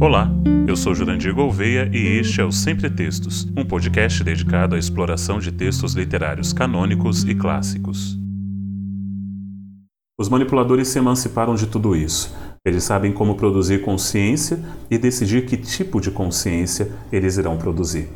Olá, eu sou Jurandir Gouveia e este é o Sempre Textos, um podcast dedicado à exploração de textos literários canônicos e clássicos. Os manipuladores se emanciparam de tudo isso. Eles sabem como produzir consciência e decidir que tipo de consciência eles irão produzir.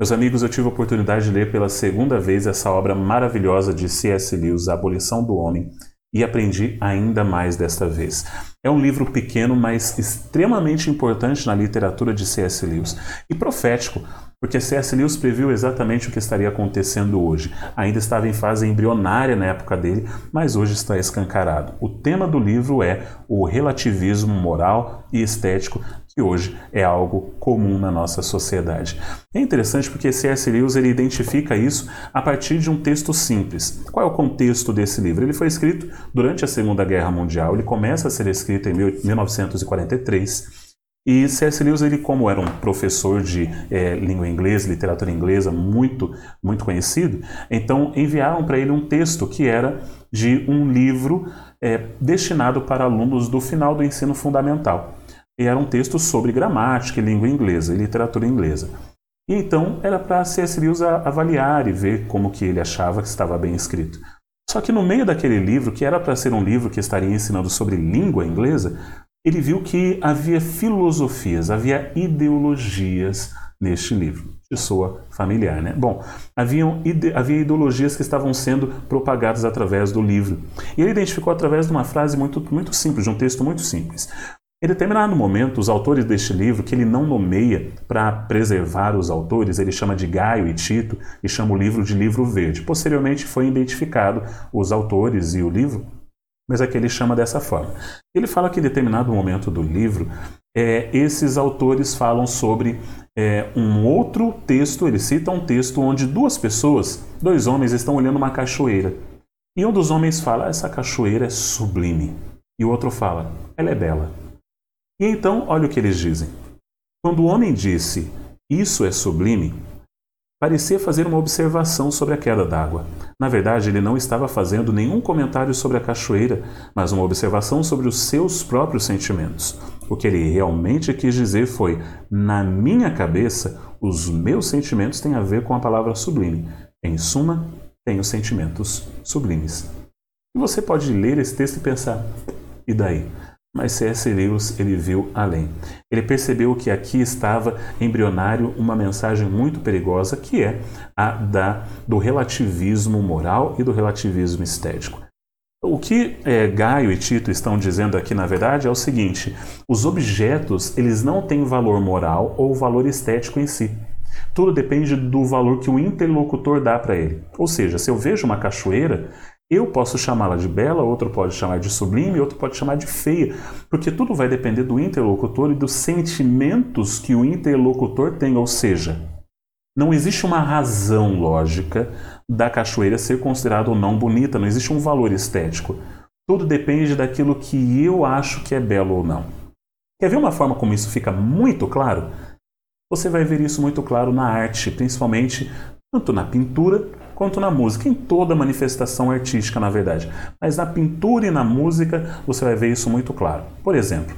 Meus amigos, eu tive a oportunidade de ler pela segunda vez essa obra maravilhosa de C.S. Lewis, A Abolição do Homem, e aprendi ainda mais desta vez. É um livro pequeno, mas extremamente importante na literatura de C.S. Lewis e profético, porque C.S. Lewis previu exatamente o que estaria acontecendo hoje. Ainda estava em fase embrionária na época dele, mas hoje está escancarado. O tema do livro é o relativismo moral e estético que hoje é algo comum na nossa sociedade. É interessante porque C.S. Lewis ele identifica isso a partir de um texto simples. Qual é o contexto desse livro? Ele foi escrito durante a Segunda Guerra Mundial, ele começa a ser escrito em 1943. E C.S. Lewis, ele como era um professor de é, língua inglesa, literatura inglesa muito muito conhecido, então enviaram para ele um texto que era de um livro é, destinado para alunos do final do ensino fundamental. E era um texto sobre gramática e língua inglesa e literatura inglesa. E então era para C.S. Lewis avaliar e ver como que ele achava que estava bem escrito. Só que no meio daquele livro, que era para ser um livro que estaria ensinando sobre língua inglesa, ele viu que havia filosofias, havia ideologias neste livro. De sua familiar, né? Bom, haviam, ide, havia ideologias que estavam sendo propagadas através do livro. E ele identificou através de uma frase muito, muito simples, de um texto muito simples. Em determinado momento, os autores deste livro, que ele não nomeia para preservar os autores, ele chama de Gaio e Tito e chama o livro de livro verde. Posteriormente foi identificado os autores e o livro, mas aqui ele chama dessa forma. Ele fala que em determinado momento do livro, é, esses autores falam sobre é, um outro texto, ele cita um texto onde duas pessoas, dois homens, estão olhando uma cachoeira. E um dos homens fala: essa cachoeira é sublime. E o outro fala: ela é bela. E então, olha o que eles dizem. Quando o homem disse, isso é sublime, parecia fazer uma observação sobre a queda d'água. Na verdade, ele não estava fazendo nenhum comentário sobre a cachoeira, mas uma observação sobre os seus próprios sentimentos. O que ele realmente quis dizer foi: na minha cabeça, os meus sentimentos têm a ver com a palavra sublime. Em suma, tenho sentimentos sublimes. E você pode ler esse texto e pensar: e daí? Mas C.S. Lewis ele viu além. Ele percebeu que aqui estava embrionário uma mensagem muito perigosa, que é a da, do relativismo moral e do relativismo estético. O que é, Gaio e Tito estão dizendo aqui, na verdade, é o seguinte: os objetos eles não têm valor moral ou valor estético em si. Tudo depende do valor que o interlocutor dá para ele. Ou seja, se eu vejo uma cachoeira, eu posso chamá-la de bela, outro pode chamar de sublime, outro pode chamar de feia, porque tudo vai depender do interlocutor e dos sentimentos que o interlocutor tem, ou seja, não existe uma razão lógica da cachoeira ser considerada ou não bonita, não existe um valor estético. Tudo depende daquilo que eu acho que é belo ou não. Quer ver uma forma como isso fica muito claro? Você vai ver isso muito claro na arte, principalmente tanto na pintura quanto na música, em toda manifestação artística, na verdade. Mas na pintura e na música você vai ver isso muito claro. Por exemplo,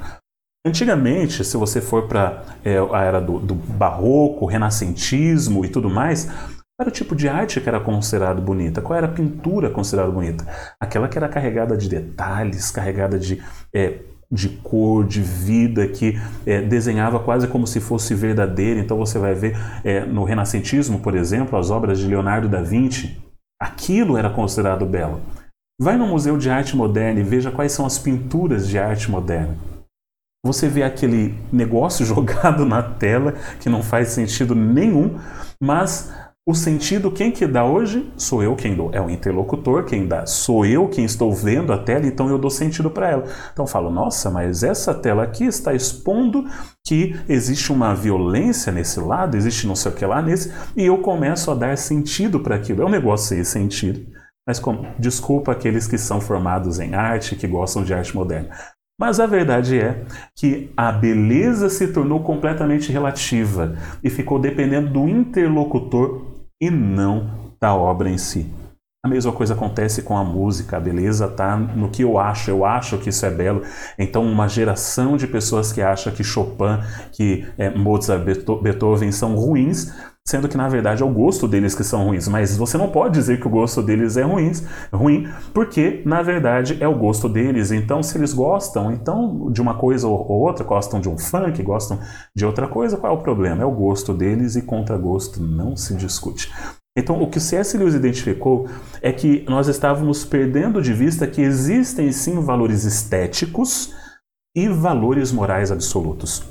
antigamente, se você for para é, a era do, do barroco, renascentismo e tudo mais, qual era o tipo de arte que era considerado bonita? Qual era a pintura considerada bonita? Aquela que era carregada de detalhes, carregada de é, de cor, de vida, que é, desenhava quase como se fosse verdadeira. Então você vai ver é, no Renascentismo, por exemplo, as obras de Leonardo da Vinci, aquilo era considerado belo. Vai no Museu de Arte Moderna e veja quais são as pinturas de arte moderna. Você vê aquele negócio jogado na tela que não faz sentido nenhum, mas o sentido, quem que dá hoje? Sou eu quem dou. É o interlocutor quem dá. Sou eu quem estou vendo a tela, então eu dou sentido para ela. Então falo, nossa, mas essa tela aqui está expondo que existe uma violência nesse lado, existe não sei o que lá nesse, e eu começo a dar sentido para aquilo. É um negócio sem sentido. Mas como? Desculpa aqueles que são formados em arte, que gostam de arte moderna. Mas a verdade é que a beleza se tornou completamente relativa e ficou dependendo do interlocutor e não da obra em si. A mesma coisa acontece com a música, a beleza está no que eu acho, eu acho que isso é belo. Então, uma geração de pessoas que acha que Chopin, que é, Mozart, Beethoven são ruins, sendo que na verdade é o gosto deles que são ruins. Mas você não pode dizer que o gosto deles é ruins, ruim, porque na verdade é o gosto deles. Então, se eles gostam, então de uma coisa ou outra, gostam de um funk, gostam de outra coisa, qual é o problema? É o gosto deles e contra gosto não se discute. Então, o que o C.S. Lewis identificou é que nós estávamos perdendo de vista que existem sim valores estéticos e valores morais absolutos.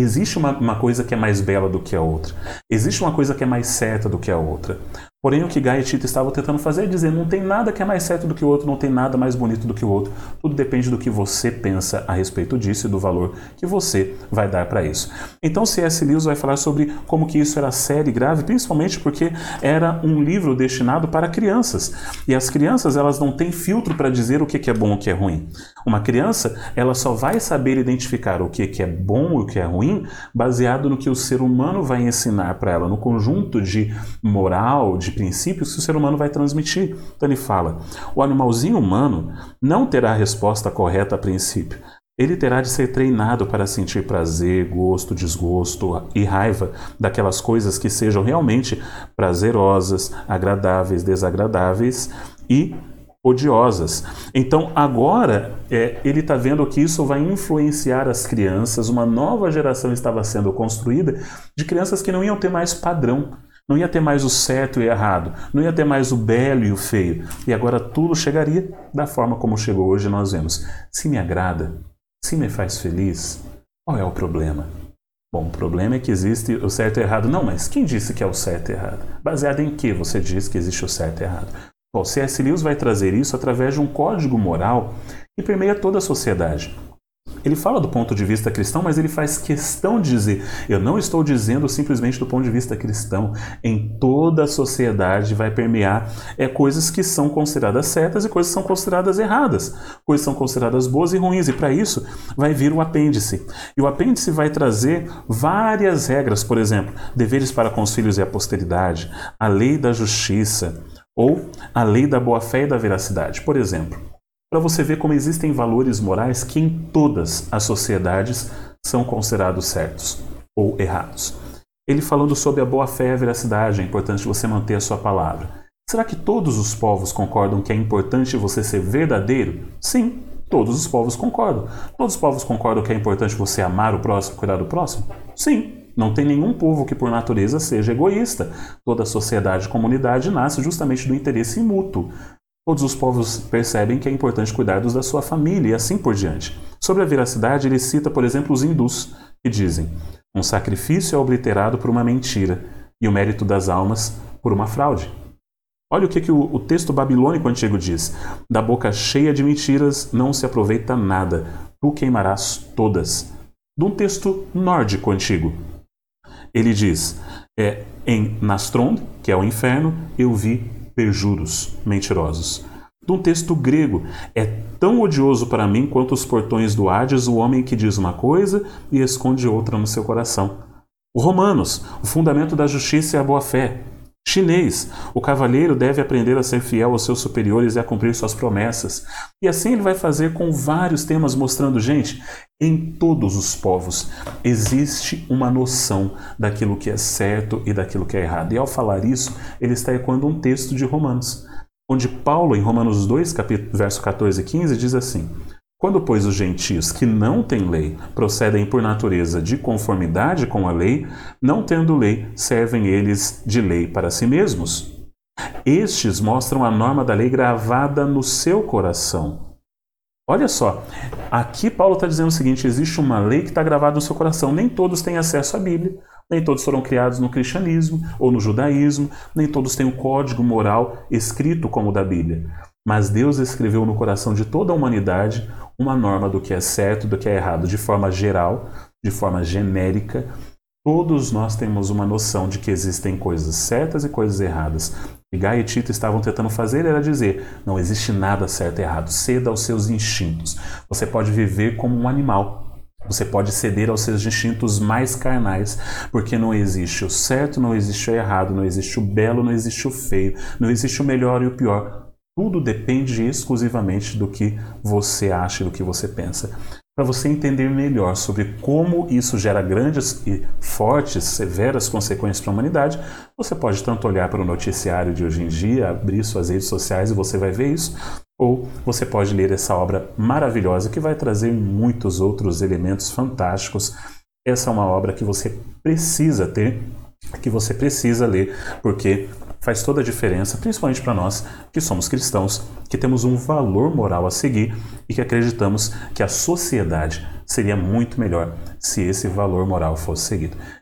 Existe uma, uma, coisa que é mais bela do que a outra. Existe uma coisa que é mais certa do que a outra. Porém, o que Gaia e Tito estavam tentando fazer é dizer: não tem nada que é mais certo do que o outro, não tem nada mais bonito do que o outro. Tudo depende do que você pensa a respeito disso e do valor que você vai dar para isso. Então, C.S. Lewis vai falar sobre como que isso era sério e grave, principalmente porque era um livro destinado para crianças. E as crianças, elas não têm filtro para dizer o que é bom e o que é ruim. Uma criança, ela só vai saber identificar o que é bom e o que é ruim baseado no que o ser humano vai ensinar para ela, no conjunto de moral, de de princípios que o ser humano vai transmitir. Então ele fala: o animalzinho humano não terá a resposta correta a princípio. Ele terá de ser treinado para sentir prazer, gosto, desgosto e raiva daquelas coisas que sejam realmente prazerosas, agradáveis, desagradáveis e odiosas. Então agora é, ele está vendo que isso vai influenciar as crianças. Uma nova geração estava sendo construída de crianças que não iam ter mais padrão não ia ter mais o certo e errado, não ia ter mais o belo e o feio. E agora tudo chegaria da forma como chegou hoje nós vemos. Se me agrada, se me faz feliz, qual é o problema? Bom, o problema é que existe o certo e errado. Não, mas quem disse que é o certo e errado? Baseado em que você diz que existe o certo e errado? Bom, C.S. Lewis vai trazer isso através de um código moral que permeia toda a sociedade. Ele fala do ponto de vista cristão, mas ele faz questão de dizer: eu não estou dizendo simplesmente do ponto de vista cristão. Em toda a sociedade vai permear é, coisas que são consideradas certas e coisas que são consideradas erradas, coisas que são consideradas boas e ruins. E para isso vai vir o apêndice. E o apêndice vai trazer várias regras, por exemplo, deveres para com os filhos e a posteridade, a lei da justiça ou a lei da boa-fé e da veracidade. Por exemplo, para você ver como existem valores morais que em todas as sociedades são considerados certos ou errados. Ele falando sobre a boa-fé e a veracidade, é importante você manter a sua palavra. Será que todos os povos concordam que é importante você ser verdadeiro? Sim, todos os povos concordam. Todos os povos concordam que é importante você amar o próximo, cuidar do próximo? Sim, não tem nenhum povo que por natureza seja egoísta. Toda sociedade e comunidade nasce justamente do interesse mútuo. Todos os povos percebem que é importante cuidar dos da sua família e assim por diante. Sobre a veracidade, ele cita, por exemplo, os hindus, que dizem: um sacrifício é obliterado por uma mentira e o mérito das almas por uma fraude. Olha o que, que o, o texto babilônico antigo diz: da boca cheia de mentiras não se aproveita nada, tu queimarás todas. De um texto nórdico antigo. Ele diz: é, em Nastrond, que é o inferno, eu vi perjuros mentirosos. De um texto grego, é tão odioso para mim quanto os portões do Hades o homem que diz uma coisa e esconde outra no seu coração. O Romanos, o fundamento da justiça é a boa-fé. Chinês, o cavalheiro deve aprender a ser fiel aos seus superiores e a cumprir suas promessas. E assim ele vai fazer com vários temas, mostrando, gente, em todos os povos existe uma noção daquilo que é certo e daquilo que é errado. E ao falar isso, ele está ecoando um texto de Romanos, onde Paulo, em Romanos 2, capítulo, verso 14 e 15, diz assim: Quando, pois, os gentios que não têm lei procedem por natureza de conformidade com a lei, não tendo lei, servem eles de lei para si mesmos. Estes mostram a norma da lei gravada no seu coração Olha só, aqui Paulo está dizendo o seguinte: existe uma lei que está gravada no seu coração. Nem todos têm acesso à Bíblia, nem todos foram criados no cristianismo ou no judaísmo, nem todos têm um código moral escrito como o da Bíblia. Mas Deus escreveu no coração de toda a humanidade uma norma do que é certo, do que é errado, de forma geral, de forma genérica. Todos nós temos uma noção de que existem coisas certas e coisas erradas que Gaia e Tito estavam tentando fazer era dizer: não existe nada certo e errado, ceda aos seus instintos. Você pode viver como um animal. Você pode ceder aos seus instintos mais carnais, porque não existe o certo, não existe o errado, não existe o belo, não existe o feio, não existe o melhor e o pior. Tudo depende exclusivamente do que você acha, do que você pensa. Para você entender melhor sobre como isso gera grandes e fortes, severas consequências para a humanidade, você pode tanto olhar para o noticiário de hoje em dia, abrir suas redes sociais e você vai ver isso, ou você pode ler essa obra maravilhosa que vai trazer muitos outros elementos fantásticos. Essa é uma obra que você precisa ter, que você precisa ler, porque faz toda a diferença, principalmente para nós que somos cristãos, que temos um valor moral a seguir e que acreditamos que a sociedade seria muito melhor se esse valor moral fosse seguido.